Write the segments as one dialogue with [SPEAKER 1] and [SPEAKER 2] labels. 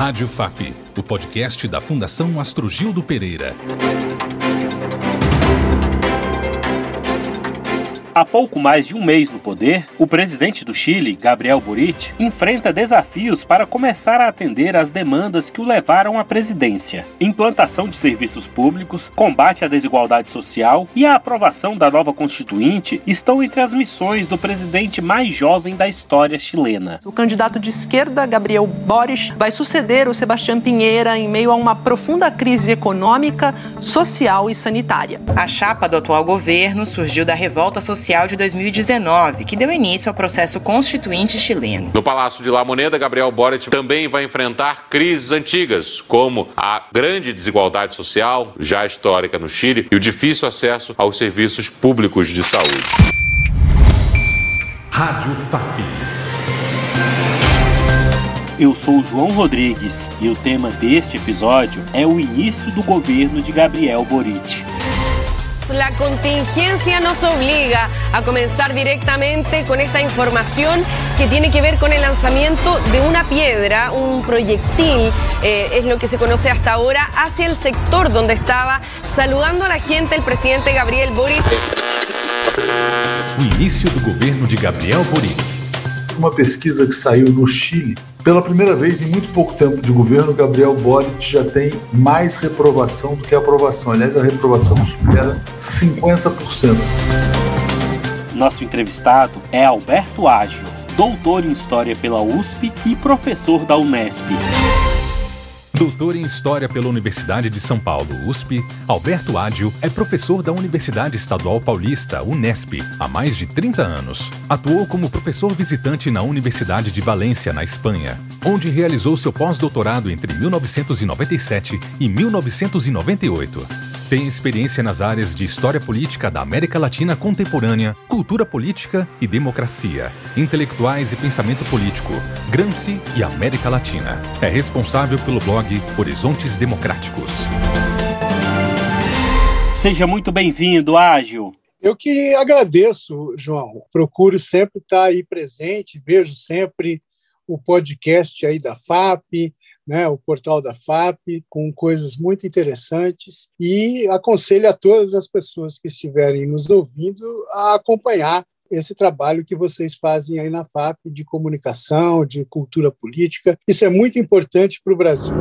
[SPEAKER 1] Rádio FAP, o podcast da Fundação Astrogildo Pereira.
[SPEAKER 2] Há pouco mais de um mês no poder, o presidente do Chile, Gabriel Boric, enfrenta desafios para começar a atender às demandas que o levaram à presidência: implantação de serviços públicos, combate à desigualdade social e a aprovação da nova Constituinte estão entre as missões do presidente mais jovem da história chilena.
[SPEAKER 3] O candidato de esquerda, Gabriel Boric, vai suceder o Sebastião Pinheira em meio a uma profunda crise econômica, social e sanitária.
[SPEAKER 4] A chapa do atual governo surgiu da revolta social Social de 2019, que deu início ao processo constituinte chileno.
[SPEAKER 5] No Palácio de La Moneda, Gabriel Boric também vai enfrentar crises antigas, como a grande desigualdade social, já histórica no Chile, e o difícil acesso aos serviços públicos de saúde.
[SPEAKER 1] Rádio FAP.
[SPEAKER 2] Eu sou João Rodrigues e o tema deste episódio é o início do governo de Gabriel Boric.
[SPEAKER 6] La contingencia nos obliga a comenzar directamente con esta información que tiene que ver con el lanzamiento de una piedra, un proyectil, eh, es lo que se conoce hasta ahora, hacia el sector donde estaba saludando a la gente el presidente Gabriel Boric.
[SPEAKER 1] O início do governo de Gabriel Boric.
[SPEAKER 7] Uma pesquisa que saiu no Chile Pela primeira vez em muito pouco tempo de governo, Gabriel Boric já tem mais reprovação do que aprovação. Aliás, a reprovação supera 50%.
[SPEAKER 2] Nosso entrevistado é Alberto Ágio, doutor em História pela USP e professor da Unesp.
[SPEAKER 1] Doutor em História pela Universidade de São Paulo, USP, Alberto Ádio é professor da Universidade Estadual Paulista, Unesp, há mais de 30 anos. Atuou como professor visitante na Universidade de Valência, na Espanha, onde realizou seu pós-doutorado entre 1997 e 1998. Tem experiência nas áreas de História Política da América Latina Contemporânea, Cultura Política e Democracia, Intelectuais e Pensamento Político, Gramsci e América Latina. É responsável pelo blog Horizontes Democráticos.
[SPEAKER 2] Seja muito bem-vindo, Ágil.
[SPEAKER 8] Eu que agradeço, João. Procuro sempre estar aí presente, vejo sempre o podcast aí da FAP, né, o portal da FAP, com coisas muito interessantes, e aconselho a todas as pessoas que estiverem nos ouvindo a acompanhar esse trabalho que vocês fazem aí na FAP de comunicação, de cultura política. Isso é muito importante para o Brasil.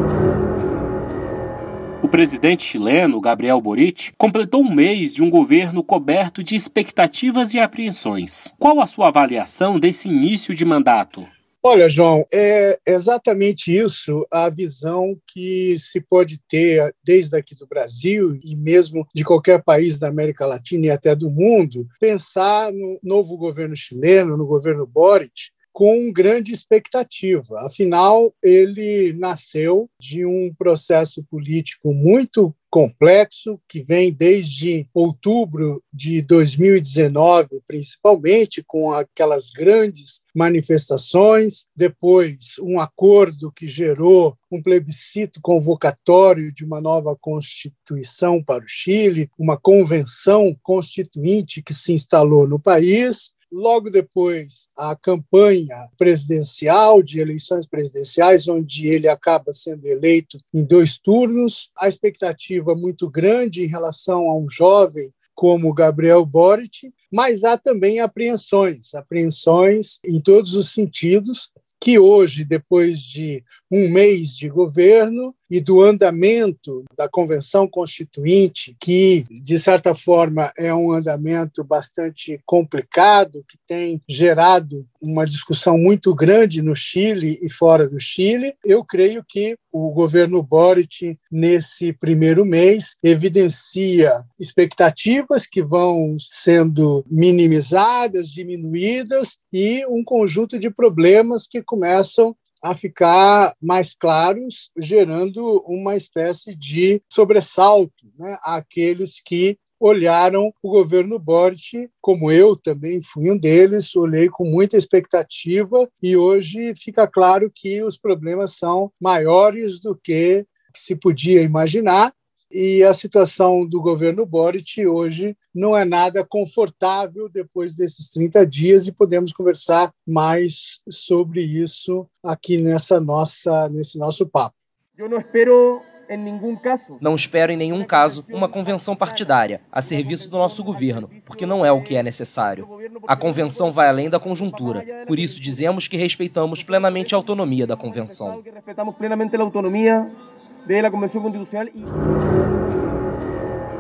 [SPEAKER 2] O presidente chileno, Gabriel Boric, completou um mês de um governo coberto de expectativas e apreensões. Qual a sua avaliação desse início de mandato?
[SPEAKER 8] Olha, João, é exatamente isso a visão que se pode ter desde aqui do Brasil e mesmo de qualquer país da América Latina e até do mundo, pensar no novo governo chileno, no governo Boric, com grande expectativa. Afinal, ele nasceu de um processo político muito complexo que vem desde outubro de 2019, principalmente com aquelas grandes manifestações, depois um acordo que gerou um plebiscito convocatório de uma nova constituição para o Chile, uma convenção constituinte que se instalou no país, Logo depois, a campanha presidencial, de eleições presidenciais, onde ele acaba sendo eleito em dois turnos. A expectativa muito grande em relação a um jovem como Gabriel Boric, mas há também apreensões, apreensões em todos os sentidos, que hoje, depois de um mês de governo e do andamento da Convenção Constituinte, que, de certa forma, é um andamento bastante complicado, que tem gerado uma discussão muito grande no Chile e fora do Chile, eu creio que o governo Boric, nesse primeiro mês, evidencia expectativas que vão sendo minimizadas, diminuídas, e um conjunto de problemas que começam a ficar mais claros, gerando uma espécie de sobressalto né, àqueles que olharam o governo Boric, como eu também fui um deles, olhei com muita expectativa e hoje fica claro que os problemas são maiores do que se podia imaginar e a situação do governo Boric hoje não é nada confortável depois desses 30 dias e podemos conversar mais sobre isso aqui nessa nossa nesse nosso papo.
[SPEAKER 9] Eu não espero
[SPEAKER 10] não espero em nenhum caso uma convenção partidária a serviço do nosso governo, porque não é o que é necessário. A convenção vai além da conjuntura, por isso dizemos que respeitamos plenamente a autonomia da convenção.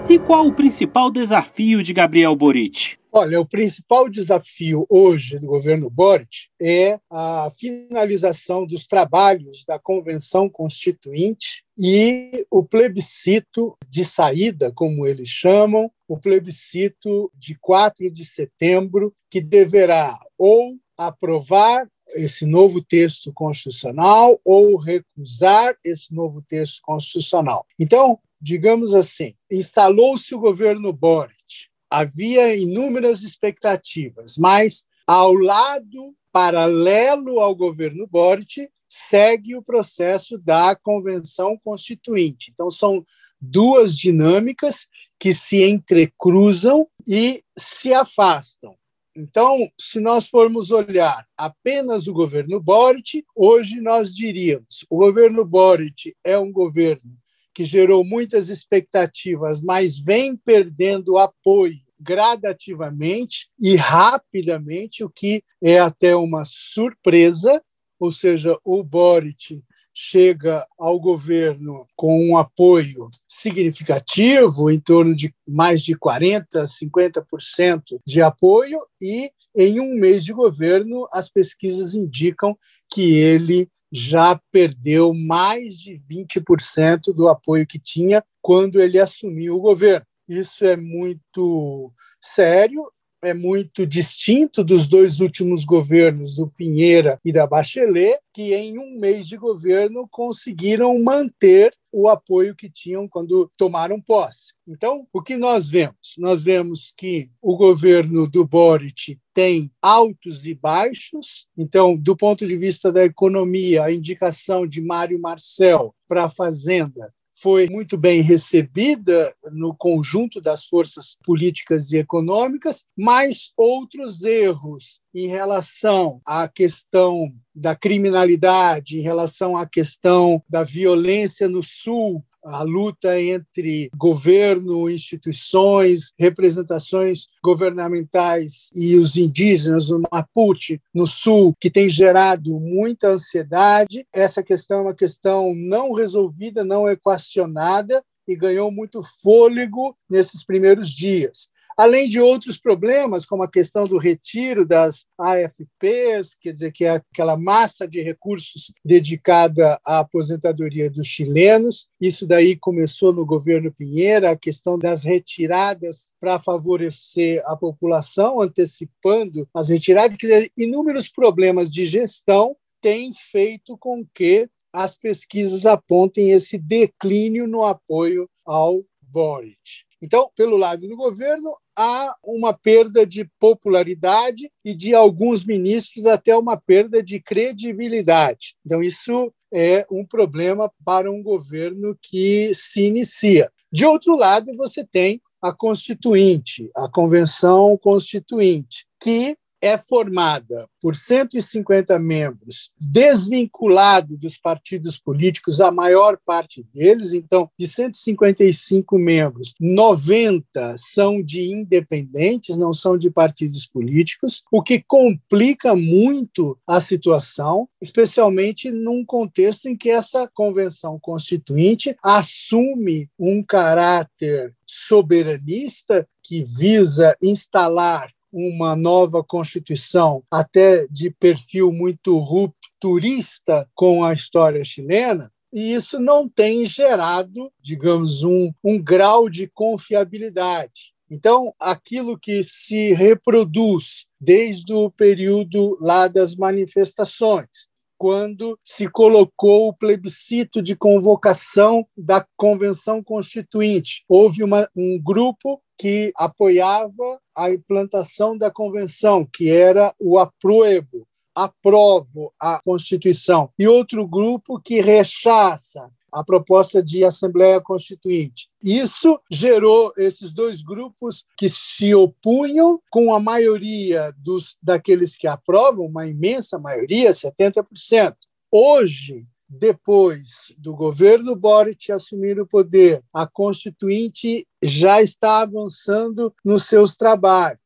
[SPEAKER 2] E qual o principal desafio de Gabriel Boric?
[SPEAKER 8] Olha, o principal desafio hoje do governo Boric é a finalização dos trabalhos da Convenção Constituinte e o plebiscito de saída, como eles chamam, o plebiscito de 4 de setembro, que deverá ou aprovar esse novo texto constitucional ou recusar esse novo texto constitucional. Então, digamos assim, instalou-se o governo Boric havia inúmeras expectativas, mas ao lado, paralelo ao governo Boric, segue o processo da Convenção Constituinte. Então, são duas dinâmicas que se entrecruzam e se afastam. Então, se nós formos olhar apenas o governo Boric, hoje nós diríamos: o governo Boric é um governo que gerou muitas expectativas, mas vem perdendo apoio gradativamente e rapidamente, o que é até uma surpresa, ou seja, o Boric chega ao governo com um apoio significativo, em torno de mais de 40%, 50% de apoio, e em um mês de governo, as pesquisas indicam que ele já perdeu mais de 20% do apoio que tinha quando ele assumiu o governo. Isso é muito sério, é muito distinto dos dois últimos governos, do Pinheira e da Bachelet, que em um mês de governo conseguiram manter o apoio que tinham quando tomaram posse. Então, o que nós vemos? Nós vemos que o governo do Boric tem altos e baixos. Então, do ponto de vista da economia, a indicação de Mário Marcel para a Fazenda foi muito bem recebida no conjunto das forças políticas e econômicas, mas outros erros em relação à questão da criminalidade, em relação à questão da violência no Sul, a luta entre governo, instituições, representações governamentais e os indígenas, o Mapuche, no sul, que tem gerado muita ansiedade. Essa questão é uma questão não resolvida, não equacionada e ganhou muito fôlego nesses primeiros dias além de outros problemas, como a questão do retiro das AFPs, quer dizer, que é aquela massa de recursos dedicada à aposentadoria dos chilenos. Isso daí começou no governo Pinheira, a questão das retiradas para favorecer a população, antecipando as retiradas. Quer dizer, inúmeros problemas de gestão têm feito com que as pesquisas apontem esse declínio no apoio ao Boric. Então, pelo lado do governo, há uma perda de popularidade e de alguns ministros até uma perda de credibilidade. Então, isso é um problema para um governo que se inicia. De outro lado, você tem a Constituinte, a Convenção Constituinte, que é formada por 150 membros desvinculados dos partidos políticos, a maior parte deles, então, de 155 membros, 90 são de independentes, não são de partidos políticos, o que complica muito a situação, especialmente num contexto em que essa convenção constituinte assume um caráter soberanista que visa instalar uma nova Constituição, até de perfil muito rupturista com a história chilena, e isso não tem gerado, digamos, um, um grau de confiabilidade. Então, aquilo que se reproduz desde o período lá das manifestações, quando se colocou o plebiscito de convocação da Convenção Constituinte. Houve uma, um grupo que apoiava a implantação da convenção, que era o apruebo, aprovo a Constituição, e outro grupo que rechaça a proposta de Assembleia Constituinte. Isso gerou esses dois grupos que se opunham, com a maioria dos, daqueles que aprovam, uma imensa maioria, 70%. Hoje, depois do governo Boric assumir o poder, a Constituinte já está avançando nos seus trabalhos.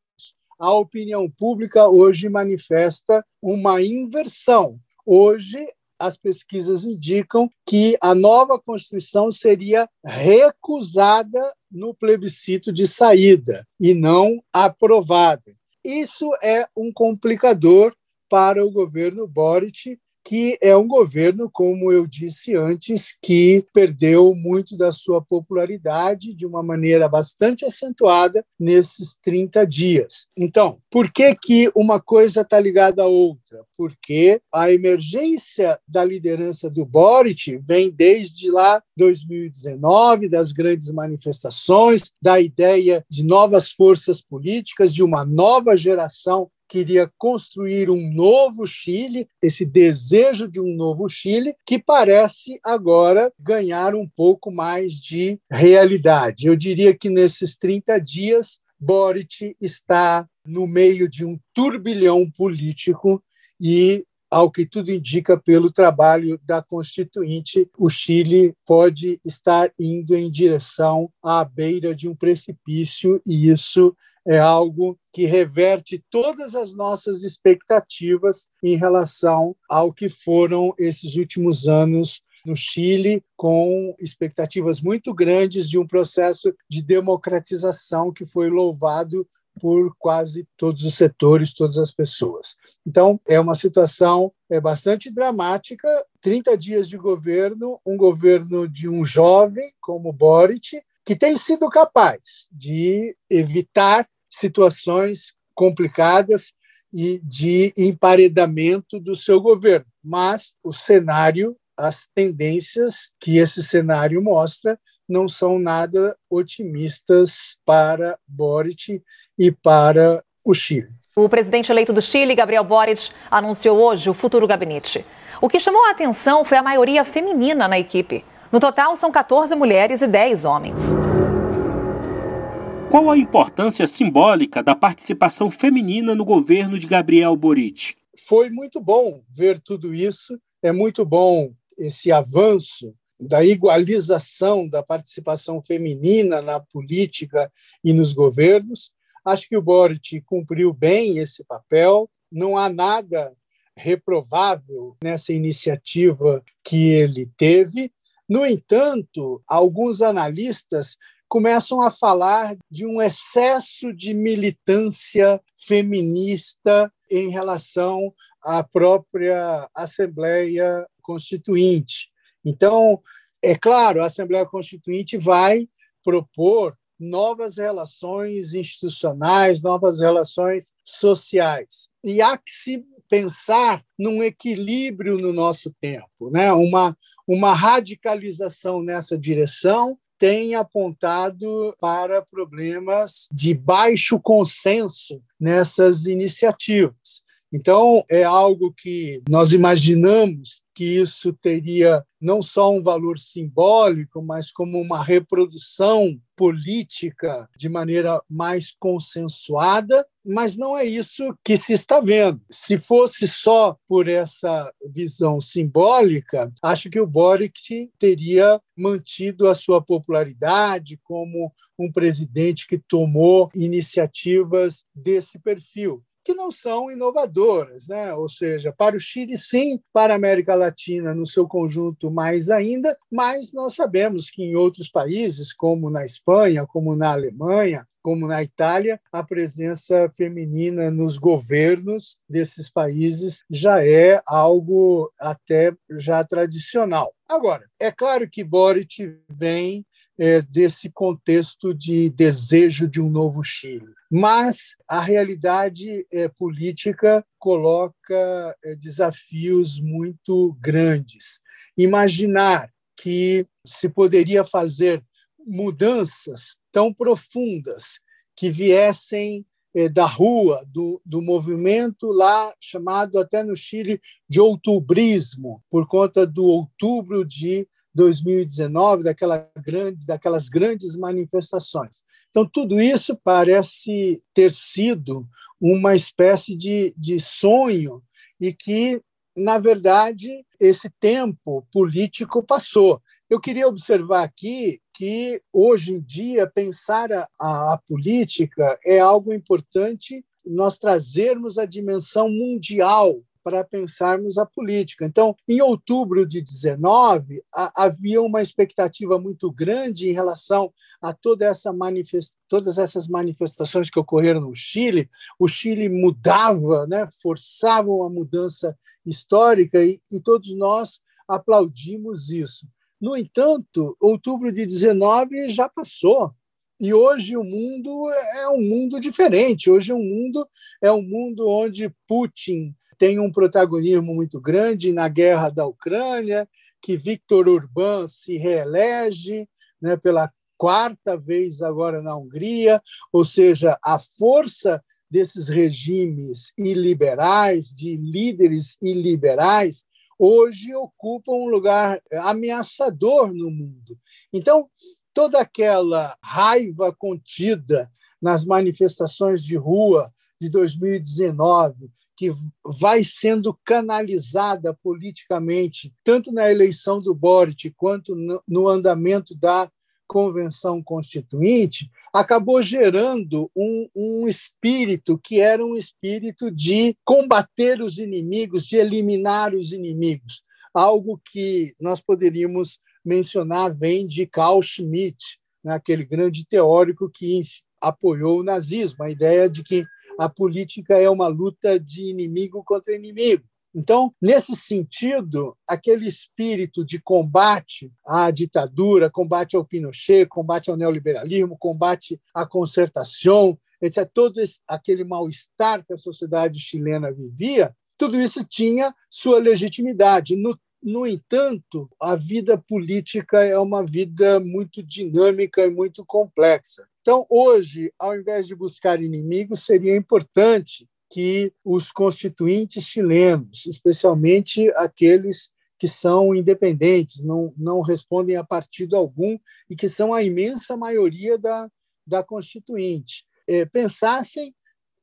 [SPEAKER 8] A opinião pública hoje manifesta uma inversão. Hoje, as pesquisas indicam que a nova Constituição seria recusada no plebiscito de saída e não aprovada. Isso é um complicador para o governo Boric, que é um governo, como eu disse antes, que perdeu muito da sua popularidade de uma maneira bastante acentuada nesses 30 dias. Então, por que, que uma coisa está ligada à outra? Porque a emergência da liderança do Boric vem desde lá 2019, das grandes manifestações, da ideia de novas forças políticas, de uma nova geração queria construir um novo Chile, esse desejo de um novo Chile, que parece agora ganhar um pouco mais de realidade. Eu diria que nesses 30 dias, Boric está no meio de um turbilhão político e ao que tudo indica pelo trabalho da Constituinte, o Chile pode estar indo em direção à beira de um precipício, e isso é algo que reverte todas as nossas expectativas em relação ao que foram esses últimos anos no Chile, com expectativas muito grandes de um processo de democratização que foi louvado por quase todos os setores, todas as pessoas. Então, é uma situação é bastante dramática. 30 dias de governo, um governo de um jovem como Boric, que tem sido capaz de evitar situações complicadas e de emparedamento do seu governo. Mas o cenário, as tendências que esse cenário mostra, não são nada otimistas para Boric e para o Chile.
[SPEAKER 9] O presidente eleito do Chile, Gabriel Boric, anunciou hoje o futuro gabinete. O que chamou a atenção foi a maioria feminina na equipe. No total, são 14 mulheres e 10 homens.
[SPEAKER 2] Qual a importância simbólica da participação feminina no governo de Gabriel Boric?
[SPEAKER 8] Foi muito bom ver tudo isso. É muito bom esse avanço da igualização da participação feminina na política e nos governos. Acho que o Boric cumpriu bem esse papel. Não há nada reprovável nessa iniciativa que ele teve. No entanto, alguns analistas começam a falar de um excesso de militância feminista em relação à própria Assembleia Constituinte. Então, é claro, a Assembleia Constituinte vai propor novas relações institucionais, novas relações sociais. E há que se pensar num equilíbrio no nosso tempo, né? uma, uma radicalização nessa direção tem apontado para problemas de baixo consenso nessas iniciativas. Então, é algo que nós imaginamos que isso teria não só um valor simbólico, mas como uma reprodução política de maneira mais consensuada, mas não é isso que se está vendo. Se fosse só por essa visão simbólica, acho que o Boric teria mantido a sua popularidade como um presidente que tomou iniciativas desse perfil que não são inovadoras, né? ou seja, para o Chile, sim, para a América Latina, no seu conjunto, mais ainda, mas nós sabemos que em outros países, como na Espanha, como na Alemanha, como na Itália, a presença feminina nos governos desses países já é algo até já tradicional. Agora, é claro que Boric vem é, desse contexto de desejo de um novo Chile. Mas a realidade é, política coloca é, desafios muito grandes. Imaginar que se poderia fazer mudanças tão profundas que viessem é, da rua, do, do movimento lá chamado até no Chile de outubrismo, por conta do outubro de 2019, daquela grande, daquelas grandes manifestações. Então, tudo isso parece ter sido uma espécie de, de sonho e que, na verdade, esse tempo político passou. Eu queria observar aqui que, hoje em dia, pensar a, a, a política é algo importante nós trazermos a dimensão mundial para pensarmos a política. Então, em outubro de 19, havia uma expectativa muito grande em relação a toda essa todas essas manifestações que ocorreram no Chile. O Chile mudava, né? forçava uma mudança histórica e, e todos nós aplaudimos isso. No entanto, outubro de 19 já passou. E hoje o mundo é um mundo diferente. Hoje o mundo é um mundo onde Putin tem um protagonismo muito grande na guerra da Ucrânia, que Viktor Orbán se reelege né, pela quarta vez agora na Hungria, ou seja, a força desses regimes iliberais, de líderes iliberais, hoje ocupam um lugar ameaçador no mundo. Então, toda aquela raiva contida nas manifestações de rua de 2019, que vai sendo canalizada politicamente, tanto na eleição do Boric quanto no andamento da Convenção Constituinte, acabou gerando um, um espírito que era um espírito de combater os inimigos, de eliminar os inimigos. Algo que nós poderíamos mencionar vem de Carl Schmitt, né, aquele grande teórico que apoiou o nazismo, a ideia de que a política é uma luta de inimigo contra inimigo. Então, nesse sentido, aquele espírito de combate à ditadura, combate ao Pinochet, combate ao neoliberalismo, combate à concertação, etc., todo esse, aquele mal-estar que a sociedade chilena vivia, tudo isso tinha sua legitimidade. No, no entanto, a vida política é uma vida muito dinâmica e muito complexa. Então, hoje, ao invés de buscar inimigos, seria importante que os constituintes chilenos, especialmente aqueles que são independentes, não, não respondem a partido algum e que são a imensa maioria da, da Constituinte, é, pensassem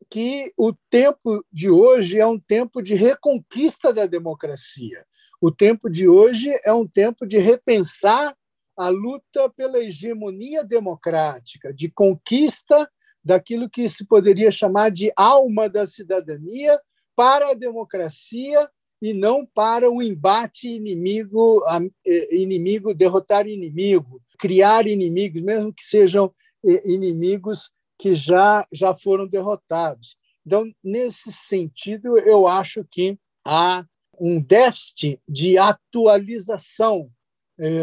[SPEAKER 8] que o tempo de hoje é um tempo de reconquista da democracia. O tempo de hoje é um tempo de repensar a luta pela hegemonia democrática, de conquista daquilo que se poderia chamar de alma da cidadania para a democracia e não para o embate inimigo, eh, inimigo derrotar inimigo, criar inimigos, mesmo que sejam eh, inimigos que já já foram derrotados. Então, nesse sentido, eu acho que há um déficit de atualização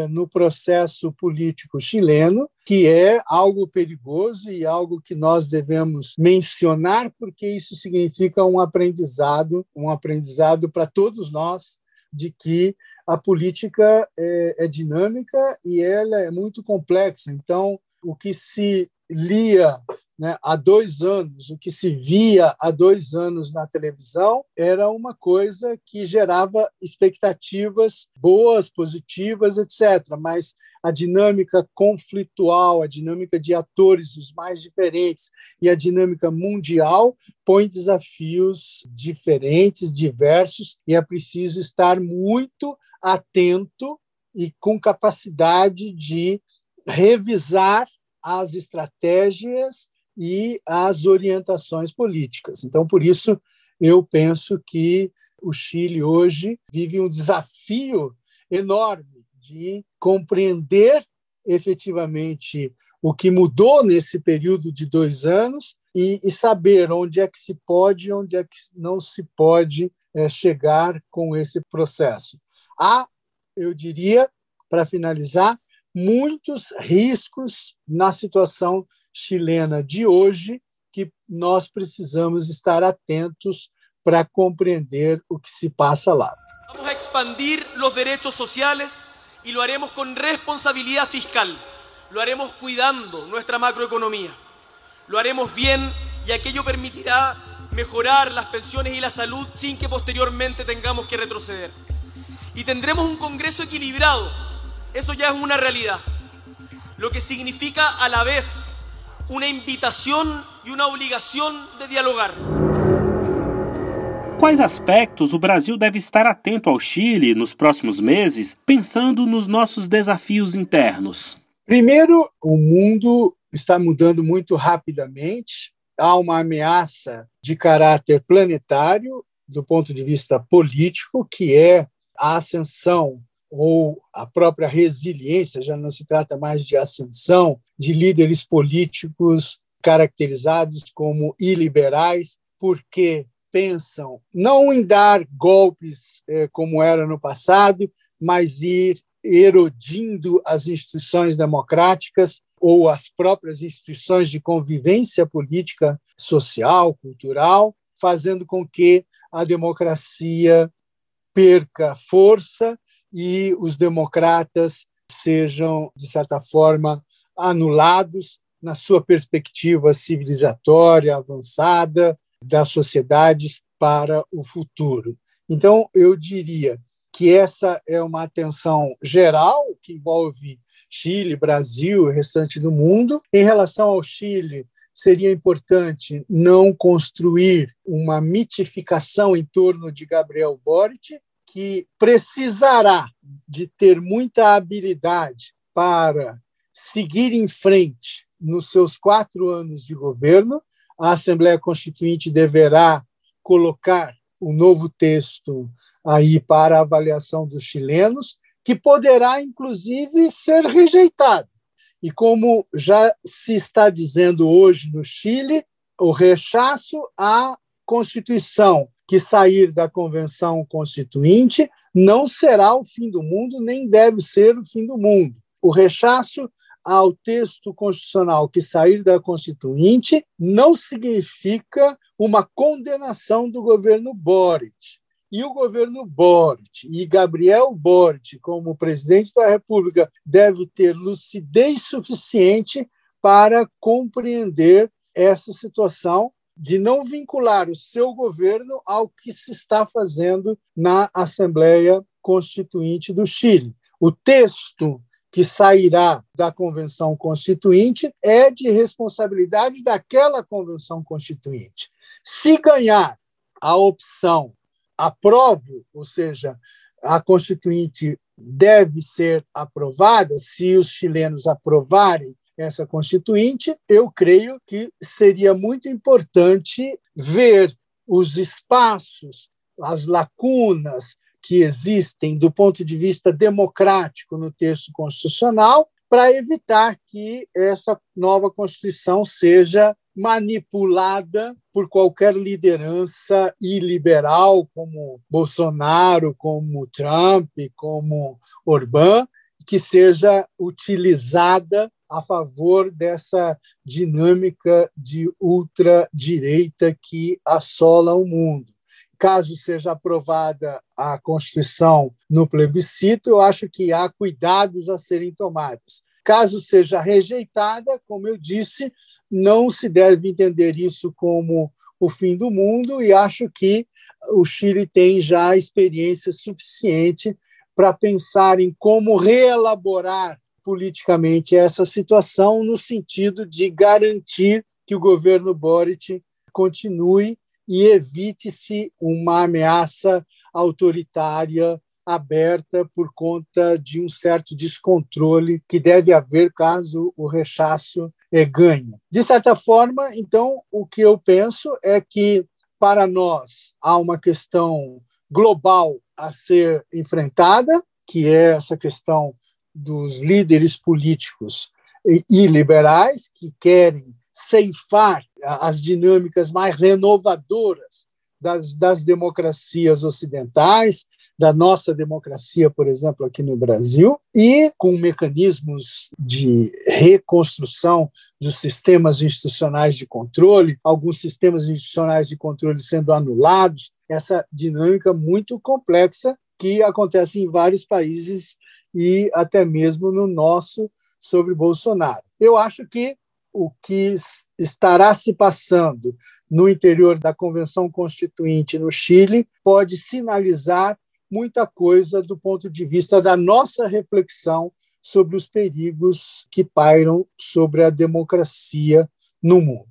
[SPEAKER 8] no processo político chileno, que é algo perigoso e algo que nós devemos mencionar, porque isso significa um aprendizado, um aprendizado para todos nós de que a política é, é dinâmica e ela é muito complexa. Então, o que se lia né, há dois anos, o que se via há dois anos na televisão era uma coisa que gerava expectativas boas, positivas, etc. Mas a dinâmica conflitual, a dinâmica de atores os mais diferentes e a dinâmica mundial põe desafios diferentes, diversos, e é preciso estar muito atento e com capacidade de revisar as estratégias e as orientações políticas. Então, por isso, eu penso que o Chile hoje vive um desafio enorme de compreender efetivamente o que mudou nesse período de dois anos e, e saber onde é que se pode e onde é que não se pode é, chegar com esse processo. Há, eu diria, para finalizar, muitos riscos na situação chilena de hoje que nós precisamos estar atentos para compreender o que se passa lá.
[SPEAKER 11] Vamos a expandir os direitos sociais e lo haremos com responsabilidade fiscal. Lo haremos cuidando nuestra macroeconomía. Lo haremos bien y aquello permitirá mejorar las pensiones y la salud sin que posteriormente tengamos que retroceder. Y tendremos un Congreso equilibrado Eso ya es una realidad, lo que significa a la vez una invitación y una obligación de dialogar.
[SPEAKER 2] Quais aspectos o Brasil deve estar atento ao Chile nos próximos meses, pensando nos nossos desafios internos?
[SPEAKER 8] Primeiro, o mundo está mudando muito rapidamente. Há uma ameaça de caráter planetário do ponto de vista político, que é a ascensão ou a própria resiliência, já não se trata mais de ascensão, de líderes políticos caracterizados como iliberais, porque pensam não em dar golpes eh, como era no passado, mas ir erodindo as instituições democráticas ou as próprias instituições de convivência política, social, cultural, fazendo com que a democracia perca força e os democratas sejam, de certa forma, anulados na sua perspectiva civilizatória avançada das sociedades para o futuro. Então, eu diria que essa é uma atenção geral que envolve Chile, Brasil e restante do mundo. Em relação ao Chile, seria importante não construir uma mitificação em torno de Gabriel Boric, que precisará de ter muita habilidade para seguir em frente nos seus quatro anos de governo. A Assembleia Constituinte deverá colocar um novo texto aí para avaliação dos chilenos, que poderá, inclusive, ser rejeitado. E como já se está dizendo hoje no Chile, o rechaço à Constituição que sair da Convenção Constituinte não será o fim do mundo, nem deve ser o fim do mundo. O rechaço ao texto constitucional que sair da Constituinte não significa uma condenação do governo Boric. E o governo Boric e Gabriel Boric, como presidente da República, deve ter lucidez suficiente para compreender essa situação de não vincular o seu governo ao que se está fazendo na Assembleia Constituinte do Chile. O texto que sairá da Convenção Constituinte é de responsabilidade daquela Convenção Constituinte. Se ganhar a opção aprovo, ou seja, a Constituinte deve ser aprovada, se os chilenos aprovarem essa Constituinte, eu creio que seria muito importante ver os espaços, as lacunas que existem do ponto de vista democrático no texto constitucional para evitar que essa nova Constituição seja manipulada por qualquer liderança iliberal, como Bolsonaro, como Trump, como Orbán, que seja utilizada a favor dessa dinâmica de ultradireita que assola o mundo. Caso seja aprovada a Constituição no plebiscito, eu acho que há cuidados a serem tomados. Caso seja rejeitada, como eu disse, não se deve entender isso como o fim do mundo e acho que o Chile tem já experiência suficiente para pensar em como reelaborar politicamente essa situação no sentido de garantir que o governo Boric continue e evite-se uma ameaça autoritária aberta por conta de um certo descontrole que deve haver caso o rechaço eh, ganhe. De certa forma, então, o que eu penso é que, para nós, há uma questão global a ser enfrentada, que é essa questão dos líderes políticos e liberais que querem ceifar as dinâmicas mais renovadoras das, das democracias ocidentais, da nossa democracia, por exemplo, aqui no Brasil, e com mecanismos de reconstrução dos sistemas institucionais de controle, alguns sistemas institucionais de controle sendo anulados, essa dinâmica muito complexa que acontece em vários países e até mesmo no nosso sobre Bolsonaro. Eu acho que o que estará se passando no interior da Convenção Constituinte no Chile pode sinalizar muita coisa do ponto de vista da nossa reflexão sobre os perigos que pairam sobre a democracia no mundo.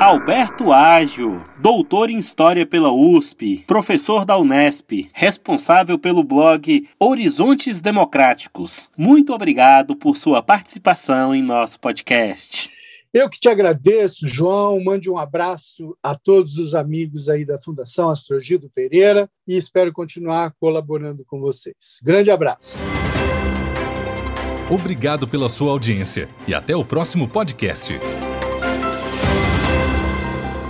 [SPEAKER 2] Alberto Ágio, doutor em História pela USP, professor da Unesp, responsável pelo blog Horizontes Democráticos. Muito obrigado por sua participação em nosso podcast.
[SPEAKER 8] Eu que te agradeço, João. Mande um abraço a todos os amigos aí da Fundação Astrogildo Pereira e espero continuar colaborando com vocês. Grande abraço.
[SPEAKER 1] Obrigado pela sua audiência e até o próximo podcast.